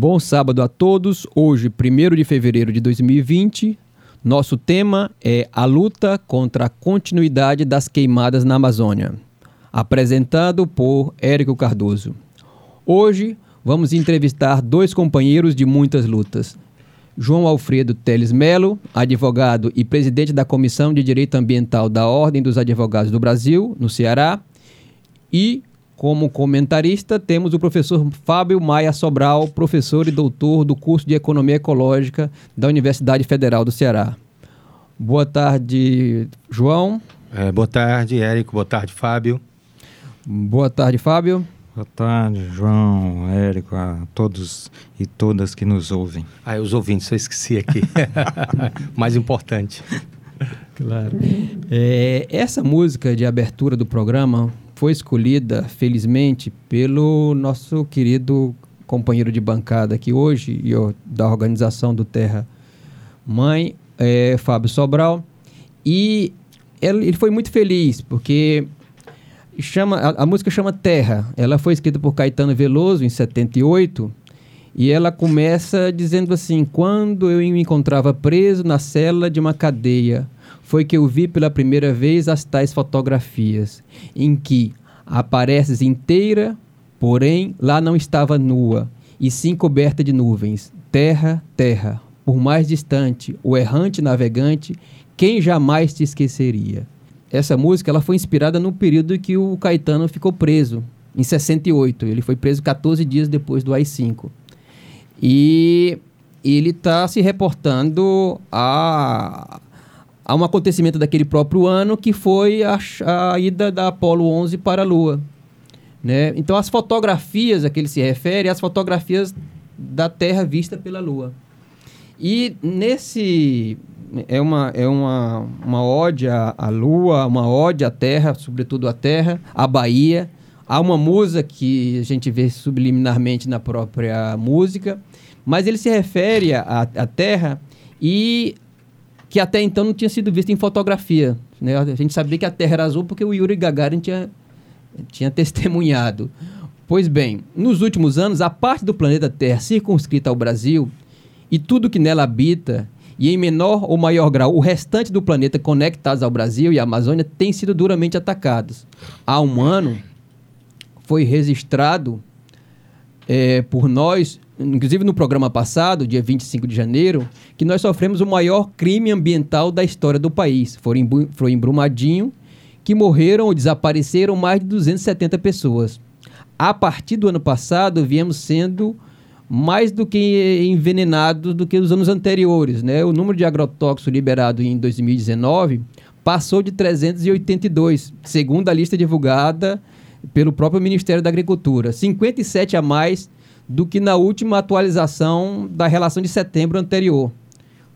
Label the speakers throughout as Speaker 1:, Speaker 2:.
Speaker 1: Bom sábado a todos. Hoje, 1 de fevereiro de 2020, nosso tema é a luta contra a continuidade das queimadas na Amazônia. Apresentado por Érico Cardoso. Hoje vamos entrevistar dois companheiros de muitas lutas. João Alfredo Teles Melo, advogado e presidente da Comissão de Direito Ambiental da Ordem dos Advogados do Brasil, no Ceará, e como comentarista temos o professor Fábio Maia Sobral, professor e doutor do curso de Economia Ecológica da Universidade Federal do Ceará. Boa tarde, João.
Speaker 2: É, boa tarde, Érico. Boa tarde, Fábio.
Speaker 1: Boa tarde, Fábio.
Speaker 3: Boa tarde, João, Érico, a todos e todas que nos ouvem.
Speaker 2: Ah, os ouvintes, eu esqueci aqui. Mais importante.
Speaker 1: Claro. É, essa música de abertura do programa foi escolhida, felizmente, pelo nosso querido companheiro de bancada aqui hoje, e da organização do Terra Mãe, é, Fábio Sobral. E ele foi muito feliz, porque chama, a, a música chama Terra. Ela foi escrita por Caetano Veloso em 78 e ela começa dizendo assim: Quando eu me encontrava preso na cela de uma cadeia, foi que eu vi pela primeira vez as tais fotografias, em que apareces inteira, porém lá não estava nua, e sim coberta de nuvens. Terra, terra, por mais distante, o errante navegante, quem jamais te esqueceria? essa música ela foi inspirada no período em que o Caetano ficou preso, em 68. Ele foi preso 14 dias depois do AI-5. E ele está se reportando a, a um acontecimento daquele próprio ano, que foi a, a ida da Apollo 11 para a Lua. Né? Então, as fotografias a que ele se refere, as fotografias da Terra vista pela Lua. E nesse é uma, é uma, uma ode à, à lua, uma ode à terra, sobretudo à terra, à Bahia. Há uma musa que a gente vê subliminarmente na própria música, mas ele se refere à, à terra e que até então não tinha sido visto em fotografia. Né? A gente sabia que a terra era azul porque o Yuri Gagarin tinha, tinha testemunhado. Pois bem, nos últimos anos, a parte do planeta Terra circunscrita ao Brasil e tudo que nela habita e em menor ou maior grau o restante do planeta conectados ao Brasil e à Amazônia têm sido duramente atacados. Há um ano foi registrado é, por nós, inclusive no programa passado, dia 25 de janeiro, que nós sofremos o maior crime ambiental da história do país. Foi em, foi em Brumadinho que morreram ou desapareceram mais de 270 pessoas. A partir do ano passado, viemos sendo mais do que envenenados do que os anos anteriores. Né? O número de agrotóxicos liberado em 2019 passou de 382, segundo a lista divulgada pelo próprio Ministério da Agricultura. 57 a mais do que na última atualização da relação de setembro anterior,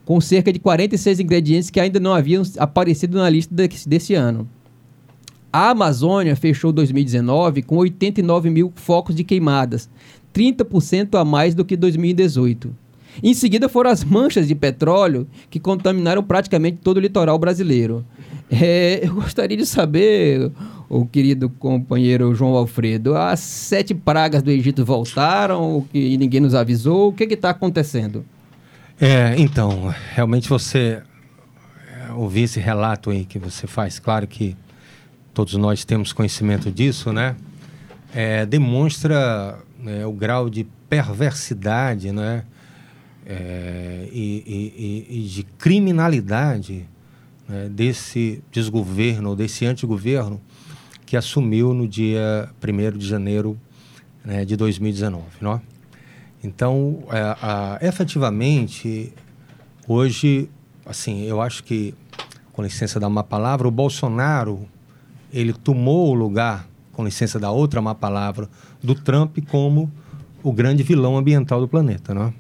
Speaker 1: com cerca de 46 ingredientes que ainda não haviam aparecido na lista desse, desse ano. A Amazônia fechou 2019 com 89 mil focos de queimadas, 30% a mais do que 2018. Em seguida foram as manchas de petróleo que contaminaram praticamente todo o litoral brasileiro. É, eu gostaria de saber, o querido companheiro João Alfredo, as sete pragas do Egito voltaram e ninguém nos avisou. O que está acontecendo?
Speaker 2: É, então, realmente você é, ouvir esse relato aí que você faz, claro que todos nós temos conhecimento disso, né? É, demonstra né, o grau de perversidade né, é, e, e, e, de criminalidade né, desse desgoverno, desse antigoverno que assumiu no dia 1 de janeiro né, de 2019. Não? Então, é, a, efetivamente, hoje, assim, eu acho que, com licença da uma palavra, o Bolsonaro ele tomou o lugar com licença da outra má palavra, do Trump como o grande vilão ambiental do planeta, não é?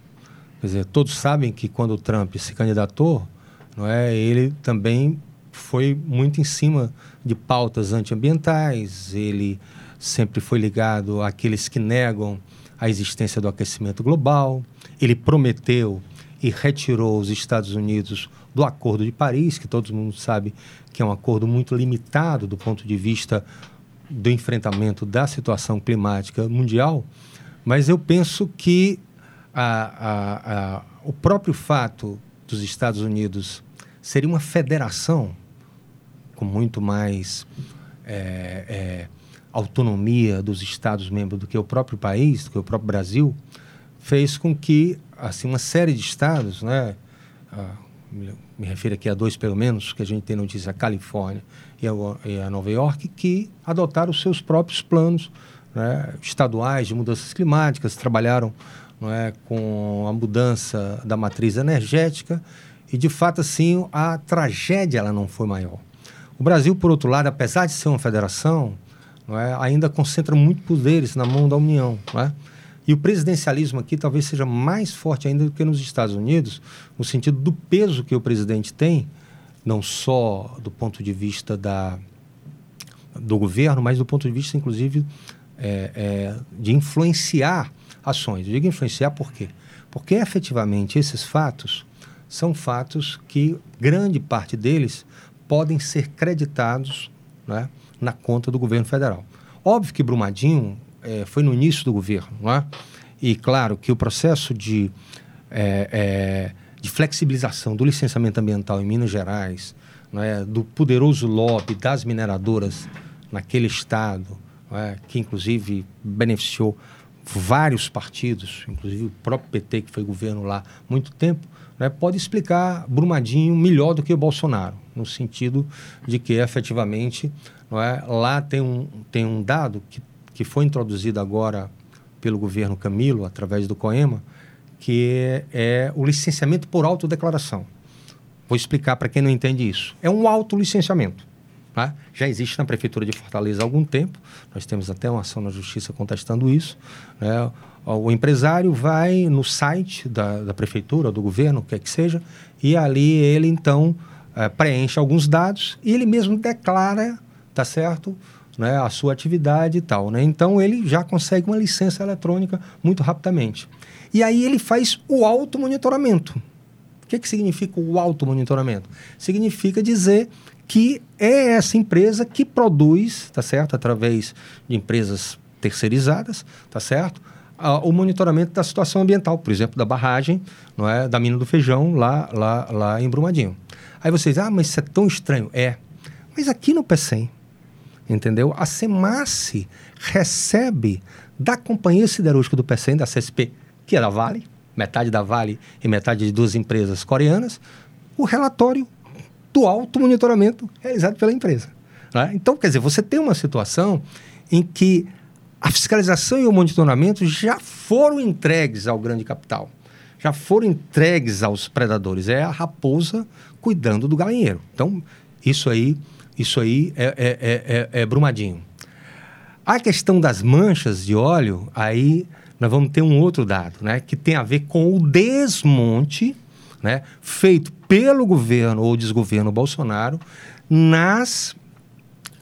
Speaker 2: Quer dizer, todos sabem que quando o Trump se candidatou, não é, ele também foi muito em cima de pautas antiambientais, ele sempre foi ligado àqueles que negam a existência do aquecimento global, ele prometeu e retirou os Estados Unidos do Acordo de Paris, que todo mundo sabe que é um acordo muito limitado do ponto de vista do enfrentamento da situação climática mundial, mas eu penso que a, a, a, o próprio fato dos Estados Unidos seria uma federação com muito mais é, é, autonomia dos Estados-membros do que o próprio país, do que o próprio Brasil, fez com que assim uma série de estados, né, me refiro aqui a dois pelo menos, que a gente tem notícia, a Califórnia e a, e a Nova York, que adotaram os seus próprios planos né, estaduais de mudanças climáticas, trabalharam é, com a mudança da matriz energética e, de fato, assim, a tragédia ela não foi maior. O Brasil, por outro lado, apesar de ser uma federação, é, ainda concentra muito poderes na mão da União. É? E o presidencialismo aqui talvez seja mais forte ainda do que nos Estados Unidos, no sentido do peso que o presidente tem, não só do ponto de vista da, do governo, mas do ponto de vista, inclusive, é, é, de influenciar ações. Eu digo influenciar por quê? Porque efetivamente esses fatos são fatos que grande parte deles podem ser creditados né, na conta do governo federal. Óbvio que Brumadinho é, foi no início do governo, não é? E claro que o processo de, é, de flexibilização do licenciamento ambiental em Minas Gerais, é? do poderoso lobby das mineradoras naquele estado, é? que inclusive beneficiou vários partidos, inclusive o próprio PT, que foi governo lá muito tempo, né, pode explicar Brumadinho melhor do que o Bolsonaro, no sentido de que efetivamente não é, lá tem um, tem um dado que que foi introduzido agora pelo governo Camilo, através do COEMA, que é, o licenciamento por autodeclaração. Vou explicar para quem não entende isso. É um autolicenciamento. Tá? Já existe na Prefeitura de Fortaleza há algum tempo, nós temos até uma ação na Justiça contestando isso. Né? O empresário vai no site da, da Prefeitura, do governo, o que é que seja, e ali ele então é, preenche alguns dados e ele mesmo declara, tá certo? né, a sua atividade e tal. Né? Então ele já consegue uma licença eletrônica muito rapidamente. E aí ele faz o automonitoramento. O que, que significa o automonitoramento? Significa dizer que é essa empresa que produz, tá certo? Através de empresas terceirizadas, tá certo? o monitoramento da situação ambiental, por exemplo, da barragem, não é, da mina do feijão lá, lá, lá em Brumadinho. Aí vocês, ah, mas isso é tão estranho. É. Mas aqui no PECEM, entendeu? A SEMASSE recebe da Companhia Siderúrgica do PECEM, da CSP, que é da Vale, metade da Vale e metade de duas empresas coreanas, o relatório do alto monitoramento realizado pela empresa. Né? Então, quer dizer, você tem uma situação em que a fiscalização e o monitoramento já foram entregues ao grande capital, já foram entregues aos predadores. É a raposa cuidando do galinheiro. Então, isso aí isso aí é, é, é, é, é Brumadinho. A questão das manchas de óleo, aí nós vamos ter um outro dado, né, que tem a ver com o desmonte né, feito pelo governo ou desgoverno Bolsonaro nas,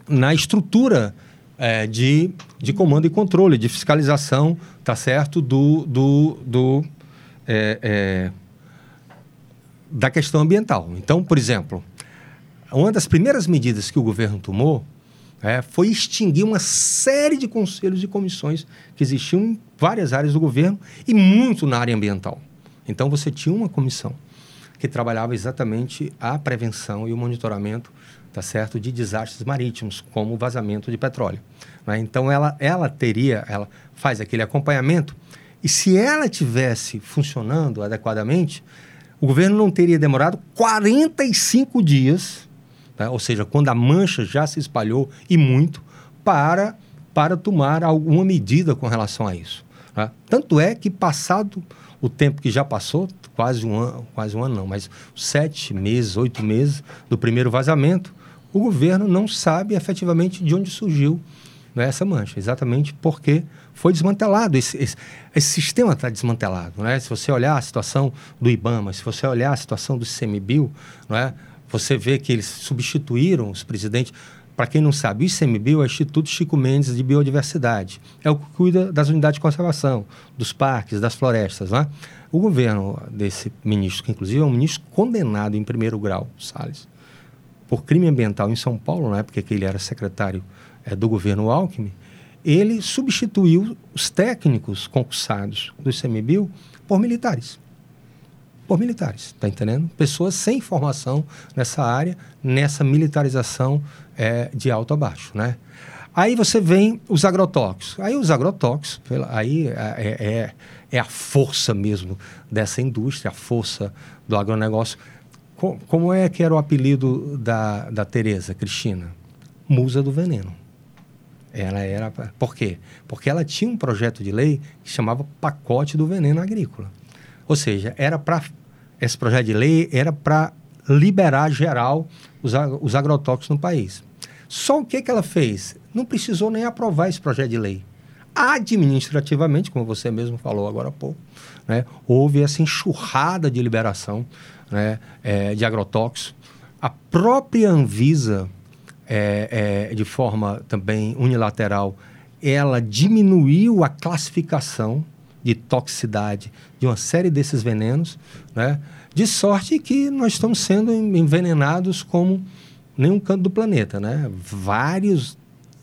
Speaker 2: na estrutura é, de, de comando e controle, de fiscalização, tá certo, do, do, do é, é, da questão ambiental. Então, por exemplo, uma das primeiras medidas que o governo tomou é, foi extinguir uma série de conselhos e comissões que existiam em várias áreas do governo e muito na área ambiental. Então você tinha uma comissão que trabalhava exatamente a prevenção e o monitoramento, tá certo, de desastres marítimos, como o vazamento de petróleo. Né? Então ela, ela teria, ela faz aquele acompanhamento e se ela tivesse funcionando adequadamente, o governo não teria demorado 45 dias né? ou seja, quando a mancha já se espalhou e muito, para, para tomar alguma medida com relação a isso. Né? Tanto é que, passado o tempo que já passou, quase um ano, quase um ano não, mas sete meses, oito meses do primeiro vazamento, o governo não sabe efetivamente de onde surgiu não é essa mancha, exatamente porque foi desmantelado. Esse, esse, esse sistema está desmantelado. Né? Se você olhar a situação do IBAMA, se você olhar a situação do ICMBio, não é? você vê que eles substituíram os presidentes. Para quem não sabe, o ICMBio é o Instituto Chico Mendes de Biodiversidade. É o que cuida das unidades de conservação, dos parques, das florestas. Né? O governo desse ministro, que inclusive é um ministro condenado em primeiro grau, Salles, por crime ambiental em São Paulo, na época que ele era secretário é, do governo Alckmin, ele substituiu os técnicos concursados do ICMBio por militares. Por militares, está entendendo? Pessoas sem formação nessa área, nessa militarização é, de alto a baixo, né? Aí você vem os agrotóxicos. Aí os agrotóxicos, aí é, é, é, a força mesmo dessa indústria, a força do agronegócio. Como é que era o apelido da, da Tereza Cristina? Musa do veneno. Ela era. Por quê? Porque ela tinha um projeto de lei que chamava Pacote do Veneno Agrícola. Ou seja, era para. Esse projeto de lei era para liberar geral os, os agrotóxicos no país. Só o que, que ela fez? Não precisou nem aprovar esse projeto de lei. Administrativamente, como você mesmo falou agora há pouco, né, houve essa enxurrada de liberação né, é, de agrotóxicos. A própria Anvisa é, é, de forma também unilateral, ela diminuiu a classificação de toxicidade de uma série desses venenos, né? de sorte que nós estamos sendo envenenados como nenhum canto do planeta. Né? Vários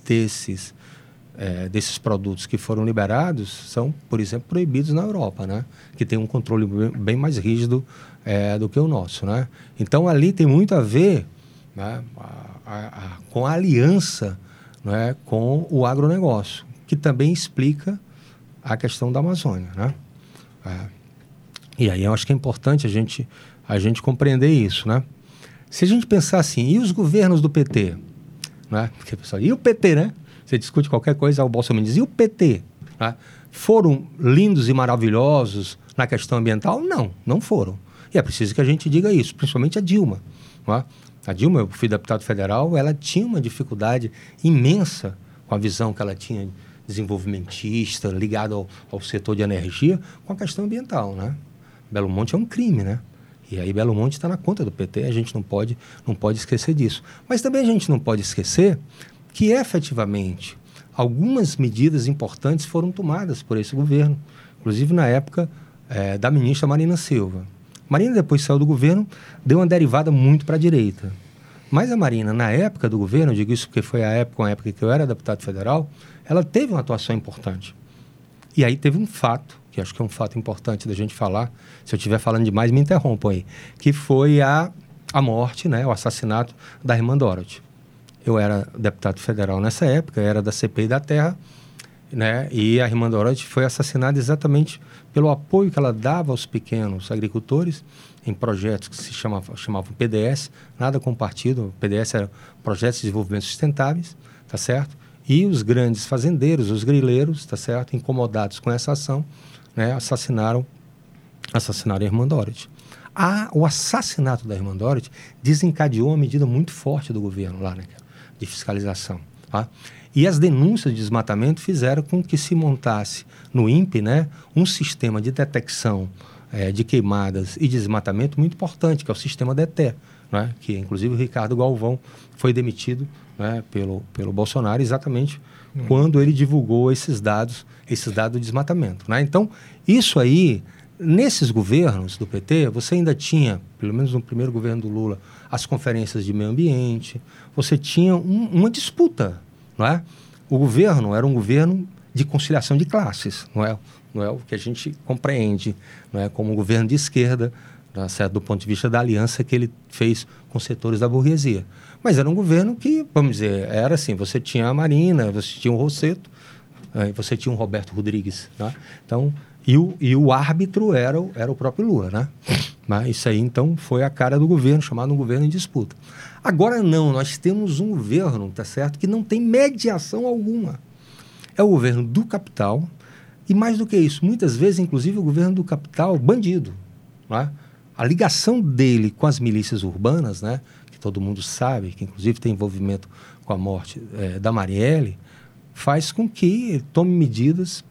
Speaker 2: desses, é, desses produtos que foram liberados são, por exemplo, proibidos na Europa, né? que tem um controle bem mais rígido é, do que o nosso. Né? Então, ali tem muito a ver né? A, com a aliança é, com o agronegócio, que também explica a questão da Amazônia. Né? É. E aí eu acho que é importante a gente, a gente compreender isso. Né? Se a gente pensar assim, e os governos do PT? Né? Porque, pessoal, e o PT, né? Você discute qualquer coisa, o Bolsonaro diz, e o PT? Né? Foram lindos e maravilhosos na questão ambiental? Não, não foram. E é preciso que a gente diga isso, principalmente a Dilma. É? A Dilma, eu fui deputado federal, ela tinha uma dificuldade imensa com a visão que ela tinha desenvolvimentista, ligada ao, ao setor de energia, com a questão ambiental, né? Belo Monte é um crime, né? E aí Belo Monte está na conta do PT, a gente não pode, não pode esquecer disso. Mas também a gente não pode esquecer que efetivamente algumas medidas importantes foram tomadas por esse governo, inclusive na época é, da ministra Marina Silva. Marina depois saiu do governo, deu uma derivada muito para a direita. Mas a Marina, na época do governo, eu digo isso porque foi a época, a época que eu era deputado federal, ela teve uma atuação importante. E aí teve um fato, que acho que é um fato importante da gente falar, se eu estiver falando demais, me interrompam aí, que foi a, a morte, né, o assassinato da irmã Dorothy. Eu era deputado federal nessa época, era da CPI da Terra, né, e a irmã Dorothy foi assassinada exatamente pelo apoio que ela dava aos pequenos agricultores em projetos que se chamavam, chamavam PDS, nada com partido, PDS era Projetos de Desenvolvimento Sustentáveis, tá certo? E os grandes fazendeiros, os grileiros, tá certo? Incomodados com essa ação, né, assassinaram, assassinaram a irmã Dorothy. Ah, o assassinato da irmã Dorothy desencadeou uma medida muito forte do governo lá, né, de fiscalização. Tá? E as denúncias de desmatamento fizeram com que se montasse no INPE né, um sistema de detecção é, de queimadas e desmatamento muito importante, que é o sistema DETE, né, que inclusive o Ricardo Galvão foi demitido né, pelo, pelo Bolsonaro exatamente hum. quando ele divulgou esses dados, esses dados de desmatamento. Né? Então, isso aí, nesses governos do PT, você ainda tinha, pelo menos no primeiro governo do Lula, as conferências de meio ambiente, você tinha um, uma disputa não é? O governo era um governo de conciliação de classes, não é? Não é o que a gente compreende, não é como um governo de esquerda, tá certo? do ponto de vista da aliança que ele fez com setores da burguesia. Mas era um governo que, vamos dizer, era assim, você tinha a Marina, você tinha o Rosseto, você tinha o Roberto Rodrigues, né? Então, e o, e o árbitro era o, era o próprio Lula, né? Mas isso aí, então, foi a cara do governo, chamado um governo em disputa. Agora não, nós temos um governo, tá certo, que não tem mediação alguma. É o governo do capital e mais do que isso, muitas vezes, inclusive, o governo do capital bandido. Né? A ligação dele com as milícias urbanas, né, que todo mundo sabe, que inclusive tem envolvimento com a morte é, da Marielle, faz com que ele tome medidas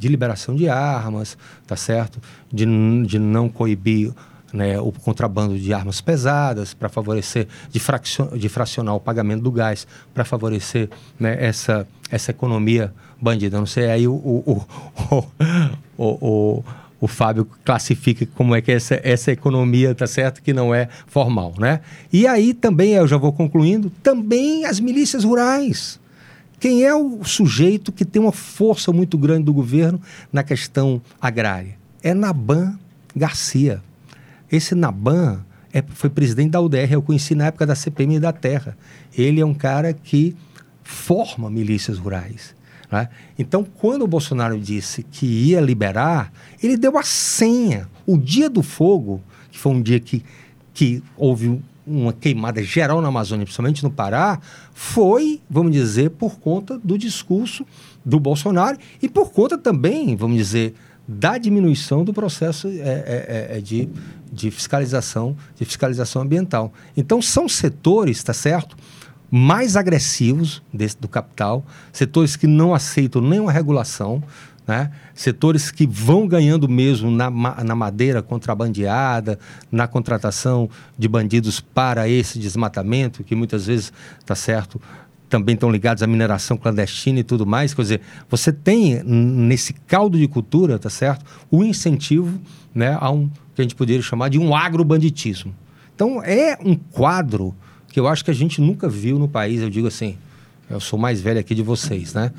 Speaker 2: de liberação de armas, tá certo? De, de não coibir né, o contrabando de armas pesadas para favorecer, de, fracio- de fracionar o pagamento do gás para favorecer né, essa, essa economia bandida. Não sei aí o, o, o, o, o, o Fábio classifica como é que é essa, essa economia, tá certo? Que não é formal, né? E aí também, eu já vou concluindo, também as milícias rurais. Quem é o sujeito que tem uma força muito grande do governo na questão agrária? É Naban Garcia. Esse Naban é- foi presidente da UDR, eu conheci na época da CPM da Terra. Ele é um cara que forma milícias rurais. né? Então, quando o Bolsonaro disse que ia liberar, ele deu a senha. O dia do fogo, que foi um dia que, que houve uma queimada geral na Amazônia, principalmente no Pará, foi, vamos dizer, por conta do discurso do Bolsonaro e por conta também, vamos dizer, da diminuição do processo é, é, é, de, de fiscalização, de fiscalização ambiental. Então são setores, tá certo? Mais agressivos desse, do capital, setores que não aceitam nenhuma regulação, né? setores que vão ganhando mesmo na, na madeira contrabandeada, na contratação de bandidos para esse desmatamento, que muitas vezes, tá certo, também estão ligados à mineração clandestina e tudo mais. Quer dizer, você tem nesse caldo de cultura, tá certo, o incentivo né, a um que a gente poderia chamar de um agrobanditismo. Então é um quadro que eu acho que a gente nunca viu no país. Eu digo assim, eu sou mais velho aqui de vocês, né?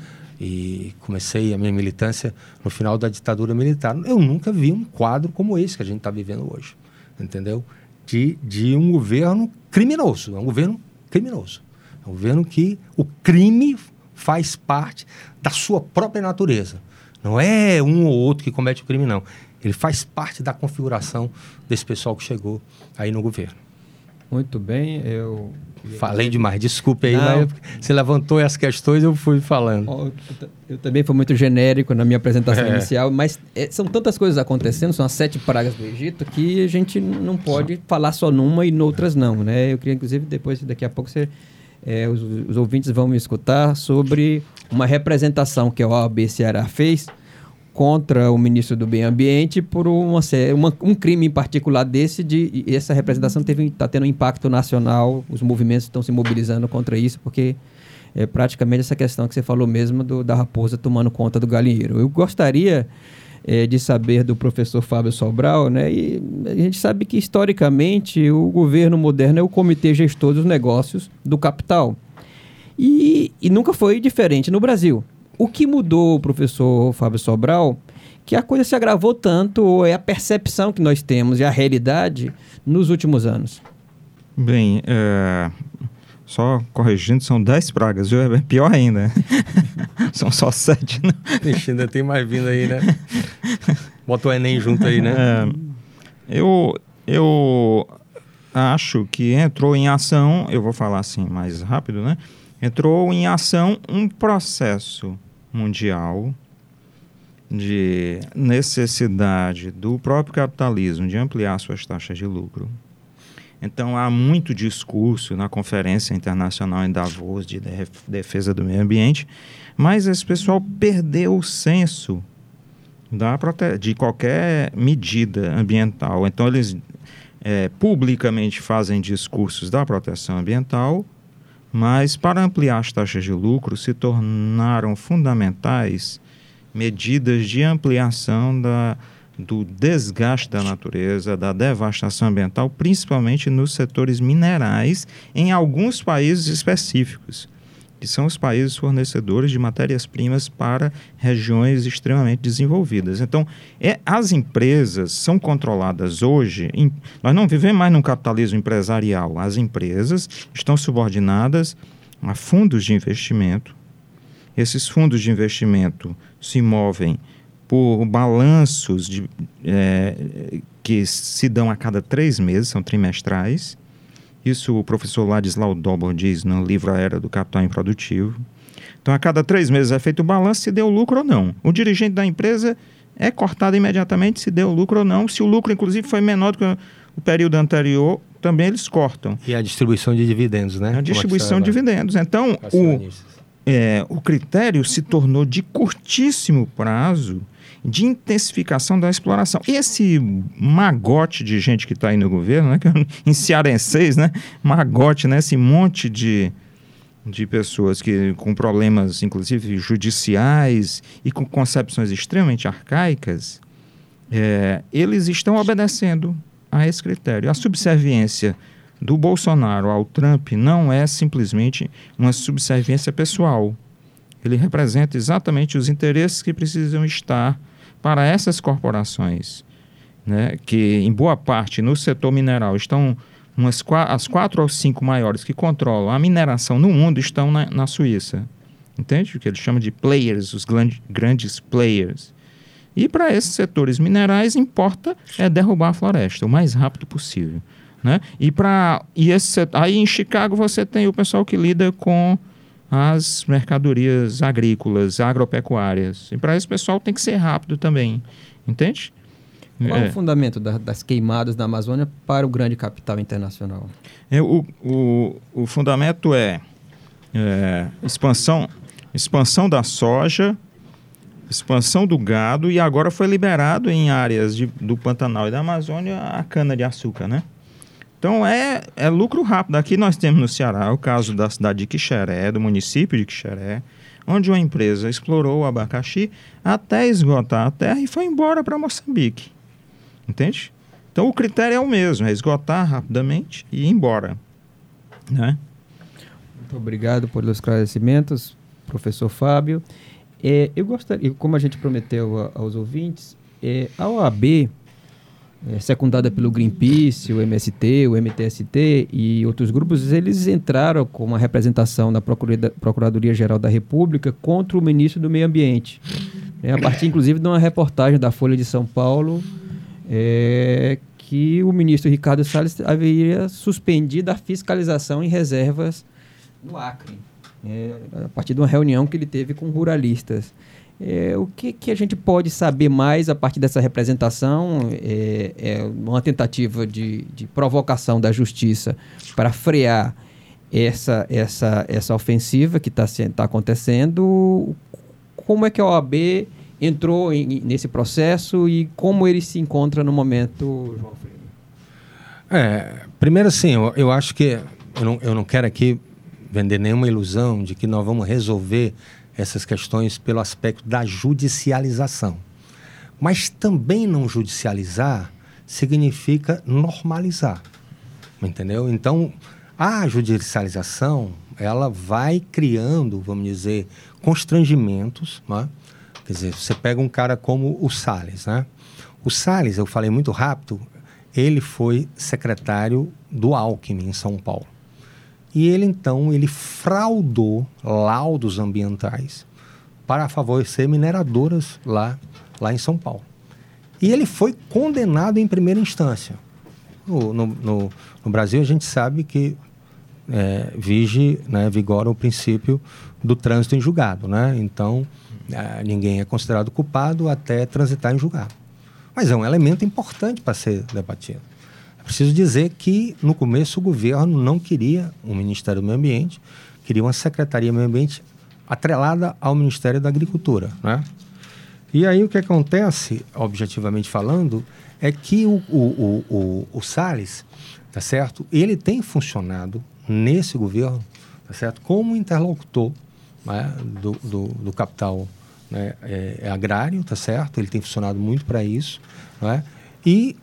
Speaker 2: E comecei a minha militância no final da ditadura militar. Eu nunca vi um quadro como esse que a gente está vivendo hoje, entendeu? De, de um governo criminoso, é um governo criminoso. É um governo que o crime faz parte da sua própria natureza. Não é um ou outro que comete o crime, não. Ele faz parte da configuração desse pessoal que chegou aí no governo.
Speaker 1: Muito bem, eu.
Speaker 2: Falei demais, desculpe aí,
Speaker 1: Não.
Speaker 2: mas você levantou as questões eu fui falando.
Speaker 1: Eu também fui muito genérico na minha apresentação
Speaker 2: É.
Speaker 1: inicial, mas é, são tantas coisas acontecendo, são as sete pragas do Egito, que a gente não pode falar só numa e noutras não, né? Eu queria, inclusive, depois, daqui a pouco, você, é, os, os ouvintes vão me escutar sobre uma representação que a OAB Ceará fez contra o ministro do Meio Ambiente por uma, uma- um crime em particular desse de essa representação está tendo um impacto nacional os movimentos estão se mobilizando contra isso porque é praticamente essa questão que você falou mesmo do, da raposa tomando conta do galinheiro eu gostaria eh, de saber do professor Fábio Sobral né e a gente sabe que historicamente o governo moderno é o comitê gestor dos negócios do capital e, e nunca foi diferente no Brasil. O que mudou, professor Fábio Sobral, que a coisa se agravou tanto, ou é a percepção que nós temos e a realidade nos últimos anos?
Speaker 3: Bem, é, só corrigindo, são 10 pragas, viu? É pior ainda. são só 7. Né?
Speaker 2: Ixi, ainda tem mais vindo aí, né? Bota o Enem junto aí, né?
Speaker 3: É, eu, eu acho que entrou em ação, eu vou falar assim mais rápido, né? Entrou em ação um processo mundial de necessidade do próprio capitalismo de ampliar suas taxas de lucro. Então há muito discurso na Conferência Internacional em Davos de def- defesa do meio ambiente, mas esse pessoal perdeu o senso da de qualquer medida ambiental. Então eles eh, publicamente fazem discursos da proteção ambiental, mas para ampliar as taxas de lucro se tornaram fundamentais medidas de ampliação da, do desgaste da natureza, da devastação ambiental, principalmente nos setores minerais, em alguns países específicos, que são os países fornecedores de matérias-primas para regiões extremamente desenvolvidas. Então, é, as empresas são controladas hoje, em- nós não vivemos mais num capitalismo empresarial, as empresas estão subordinadas a fundos de investimento, esses fundos de investimento se movem por balanços de, eh, que se dão a cada três meses, são trimestrais. Isso o professor Ladislau Dobor diz no livro A Era do Capital Improdutivo. Então, a cada três meses é feito o balanço se deu lucro ou não. O dirigente da empresa é cortado imediatamente se deu lucro ou não. Se o lucro, inclusive, foi menor do que o período anterior, também eles cortam.
Speaker 2: E a distribuição de dividendos, né?
Speaker 3: A
Speaker 2: é
Speaker 3: distribuição de dividendos. Então, o, é, o critério se tornou de curtíssimo prazo de intensificação da exploração. Esse magote de gente que está aí no governo, né, que em cearenseis, né, magote, né, esse monte de, de pessoas que com problemas, inclusive judiciais e com concepções extremamente arcaicas, é, eles estão obedecendo a esse critério. A subserviência do Bolsonaro ao Trump não é simplesmente uma subserviência pessoal. Ele representa exatamente os interesses que precisam estar para essas corporações, né, que em boa parte no setor mineral estão umas, as quatro ou cinco maiores que controlam a mineração no mundo estão na, na Suíça. Entende? O que ele chama de players, os grandes players. E para esses setores minerais importa é derrubar a floresta o mais rápido possível, né? E para e esse aí em Chicago você tem o pessoal que lida com as mercadorias agrícolas, agropecuárias. E para esse pessoal tem que ser rápido também, entende?
Speaker 1: Qual é
Speaker 3: É.
Speaker 1: o fundamento da- das queimadas na Amazônia para o grande capital internacional?
Speaker 3: É, o, o, o fundamento é, é, expansão, expansão da soja, expansão do gado e agora foi liberado em áreas de- do Pantanal e da Amazônia a cana-de-açúcar, né? Então é, é lucro rápido. Aqui nós temos no Ceará o caso da cidade de Quixeré, do município de Quixeré, onde uma empresa explorou o abacaxi até esgotar a terra e foi embora para Moçambique. Entende? Então o critério é o mesmo, é esgotar rapidamente e ir embora. Né?
Speaker 1: Muito obrigado pelos esclarecimentos, professor Fábio. É, eu gostaria, como a gente prometeu aos ouvintes, é, a OAB, é, secundada pelo Greenpeace, o MST, o MTST e outros grupos, eles entraram com uma representação Procurada- Procuradoria-Geral da República contra o ministro do Meio Ambiente. É, a partir, inclusive, de uma reportagem da Folha de São Paulo, é, que o ministro Ricardo Salles haveria suspendido a fiscalização em reservas no Acre, é, a partir de uma reunião que ele teve com ruralistas. É, o que, que a gente pode saber mais a partir dessa representação? É, é uma tentativa de, de provocação da justiça para frear essa, essa, essa ofensiva que está tá acontecendo. Como é que a OAB entrou em- nesse processo e como ele se encontra no momento, João Freire?
Speaker 2: É, primeiro assim, eu, eu acho que eu não, eu não quero aqui vender nenhuma ilusão de que nós vamos resolver essas questões pelo aspecto da judicialização. Mas também não judicializar significa normalizar. Entendeu? Então, a judicialização, ela vai criando, vamos dizer, constrangimentos, né? Quer dizer, você pega um cara como o Salles, né? O Salles, eu falei muito rápido, ele foi secretário do Alckmin em São Paulo. E ele então ele fraudou laudos ambientais para favorecer mineradoras lá, lá em São Paulo. E ele foi condenado em primeira instância. No, no, no, no Brasil a gente sabe que é, vige, né, vigora o princípio do trânsito em julgado, né? Então ah, ninguém é considerado culpado até transitar em julgado. Mas é um elemento importante para ser debatido. Preciso dizer que, no começo, o governo não queria um Ministério do Meio Ambiente, queria uma Secretaria do Meio Ambiente atrelada ao Ministério da Agricultura. Né? E aí o que acontece, objetivamente falando, é que o, o, o, o, o Salles, tá certo? Ele tem funcionado nesse governo, tá certo? Como interlocutor né? do, do, do capital né? é, é agrário, tá certo? Ele tem funcionado muito para isso, né? E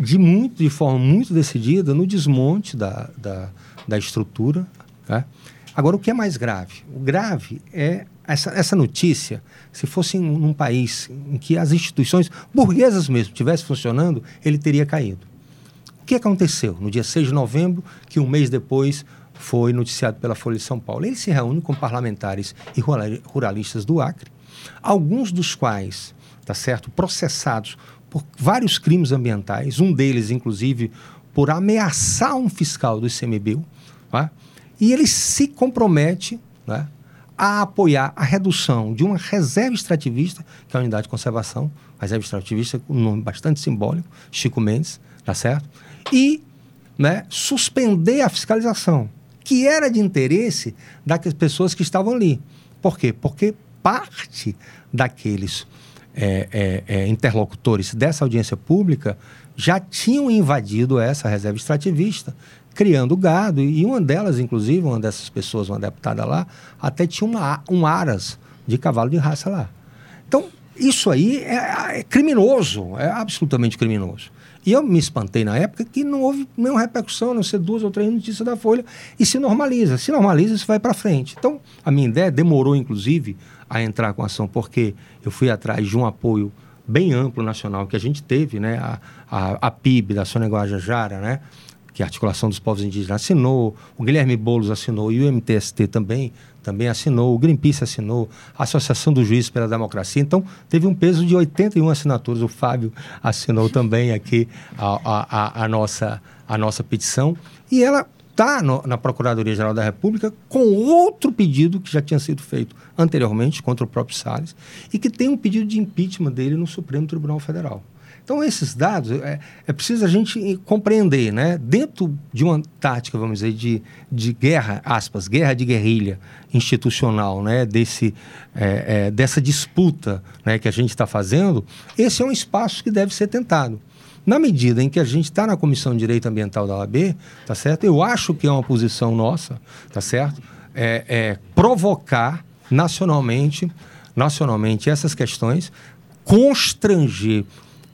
Speaker 2: de muito, de forma muito decidida no desmonte da, da, da estrutura, né? Agora, o que é mais grave? O grave é essa, essa notícia, se fosse em, num país em que as instituições burguesas mesmo estivessem funcionando, ele teria caído. O que aconteceu no dia 6 de novembro, que um mês depois foi noticiado pela Folha de São Paulo? Ele se reúne com parlamentares e rurali- ruralistas do Acre, alguns dos quais, tá certo, processados por vários crimes ambientais, um deles, inclusive, por ameaçar um fiscal do ICMBio, tá? e ele se compromete né, a apoiar a redução de uma reserva extrativista, que é a unidade de conservação, reserva extrativista um nome bastante simbólico, Chico Mendes, tá certo? E né, suspender a fiscalização, que era de interesse das pessoas que estavam ali. Por quê? Porque parte daqueles é, é, é, interlocutores dessa audiência pública já tinham invadido essa reserva extrativista, criando gado, e uma delas, inclusive, uma dessas pessoas, uma deputada lá, até tinha uma, um aras de cavalo de raça lá. Então, isso aí é, é criminoso, é absolutamente criminoso. E eu me espantei na época que não houve nenhuma repercussão, a não ser duas ou três notícias da Folha, e se normaliza. Se normaliza, isso vai para frente. Então, a minha ideia demorou, inclusive, a entrar com a ação, porque eu fui atrás de um apoio bem amplo nacional que a gente teve, né? A, a, a PIB da Sônia Guajajara, né? que a Articulação dos Povos Indígenas assinou, o Guilherme Boulos assinou e o MTST também, também assinou, o Greenpeace assinou, a Associação dos Juízes pela Democracia. Então, teve um peso de 81 assinaturas. O Fábio assinou também aqui a, a, a nossa, a nossa petição. E ela está na Procuradoria-Geral da República com outro pedido que já tinha sido feito anteriormente contra o próprio Salles e que tem um pedido de impeachment dele no Supremo Tribunal Federal. Então, esses dados, é, é preciso a gente compreender, né? Dentro de uma tática, vamos dizer, de, de guerra, aspas, guerra de guerrilha institucional, né? Desse, é, é, dessa disputa né? que a gente está fazendo, esse é um espaço que deve ser tentado. Na medida em que a gente está na Comissão de Direito Ambiental da OAB, tá certo? Eu acho que é uma posição nossa, tá certo? É, é provocar nacionalmente, nacionalmente essas questões, constranger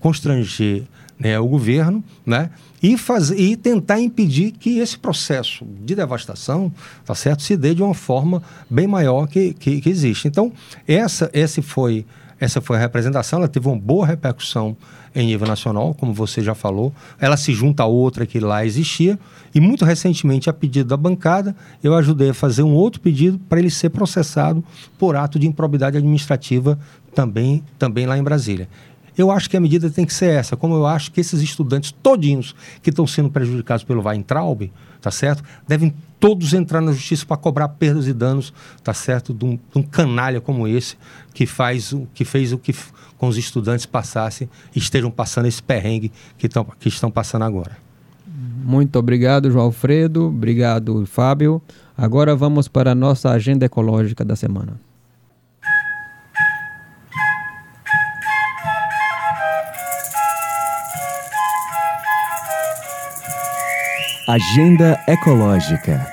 Speaker 2: constranger né, o governo né, e, fazer, e tentar impedir que esse processo de devastação tá certo, se dê de uma forma bem maior que, que, que existe. Então, essa, esse foi, essa foi a representação, ela teve uma boa repercussão em nível nacional, como você já falou. Ela se junta a outra que lá existia. E muito recentemente, a pedido da bancada, eu ajudei a fazer um outro pedido para ele ser processado por ato de improbidade administrativa também, também lá em Brasília. Eu acho que a medida tem que ser essa, como eu acho que esses estudantes todinhos que estão sendo prejudicados pelo Weintraub, tá certo? Devem todos entrar na justiça para cobrar perdas e danos, tá certo? De um, de um, canalha como esse que faz o que fez o que com os estudantes passassem e estejam passando esse perrengue que, tão, que estão passando agora.
Speaker 1: Muito obrigado, João Alfredo. Obrigado, Fábio. Agora vamos para a nossa agenda ecológica da semana.
Speaker 4: Agenda Ecológica.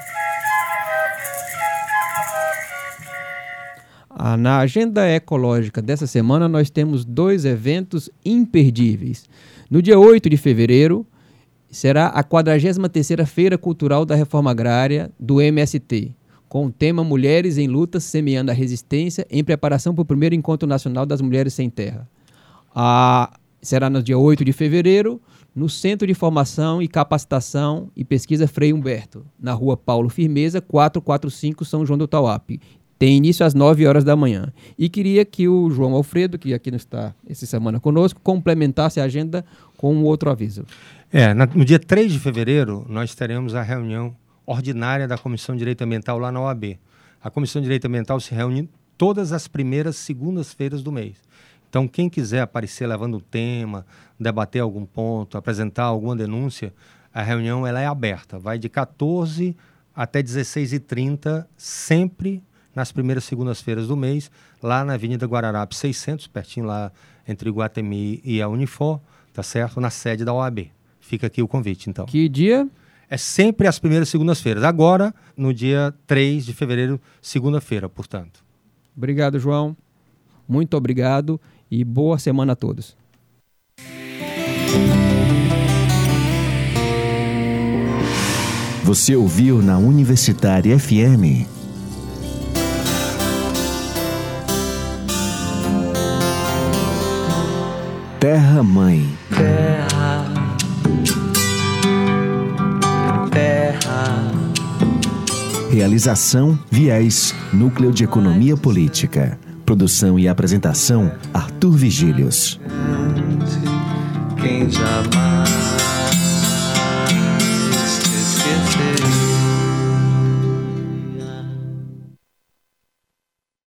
Speaker 1: Ah, na agenda ecológica dessa semana, nós temos dois eventos imperdíveis. No dia 8 de fevereiro, será a 43ª Feira Cultural da Reforma Agrária do MST, com o tema Mulheres em Luta Semeando a Resistência em preparação para o primeiro Encontro Nacional das Mulheres Sem Terra. Ah, será no dia 8 de fevereiro, no Centro de Formação e Capacitação e Pesquisa Frei Humberto, na rua Paulo Firmeza, 445 São João do Tauape. Tem início às 9 horas da manhã. E queria que o João Alfredo, que aqui não está essa semana conosco, complementasse a agenda com um outro aviso.
Speaker 2: É, no dia 3 de fevereiro, nós teremos a reunião ordinária da Comissão de Direito Ambiental lá na OAB. A Comissão de Direito Ambiental se reúne todas as primeiras segundas-feiras do mês. Então, quem quiser aparecer levando um tema, debater algum ponto, apresentar alguma denúncia, a reunião ela é aberta. Vai de 14 até 16h30, sempre nas primeiras segundas-feiras do mês, lá na Avenida Guararapes 600, pertinho lá entre Guatemi e a Unifor, tá certo? Na sede da OAB. Fica aqui o convite, então.
Speaker 1: Que dia?
Speaker 2: É sempre as primeiras segundas-feiras. Agora, no dia 3 de fevereiro, segunda-feira, portanto.
Speaker 1: Obrigado, João. Muito obrigado e boa semana a todos.
Speaker 4: Você ouviu na Universitária FM. Terra Mãe.
Speaker 5: Terra. Terra.
Speaker 4: Realização Viés, Núcleo de Economia Política. Produção e apresentação Arthur Vigílios.
Speaker 5: Quem jamais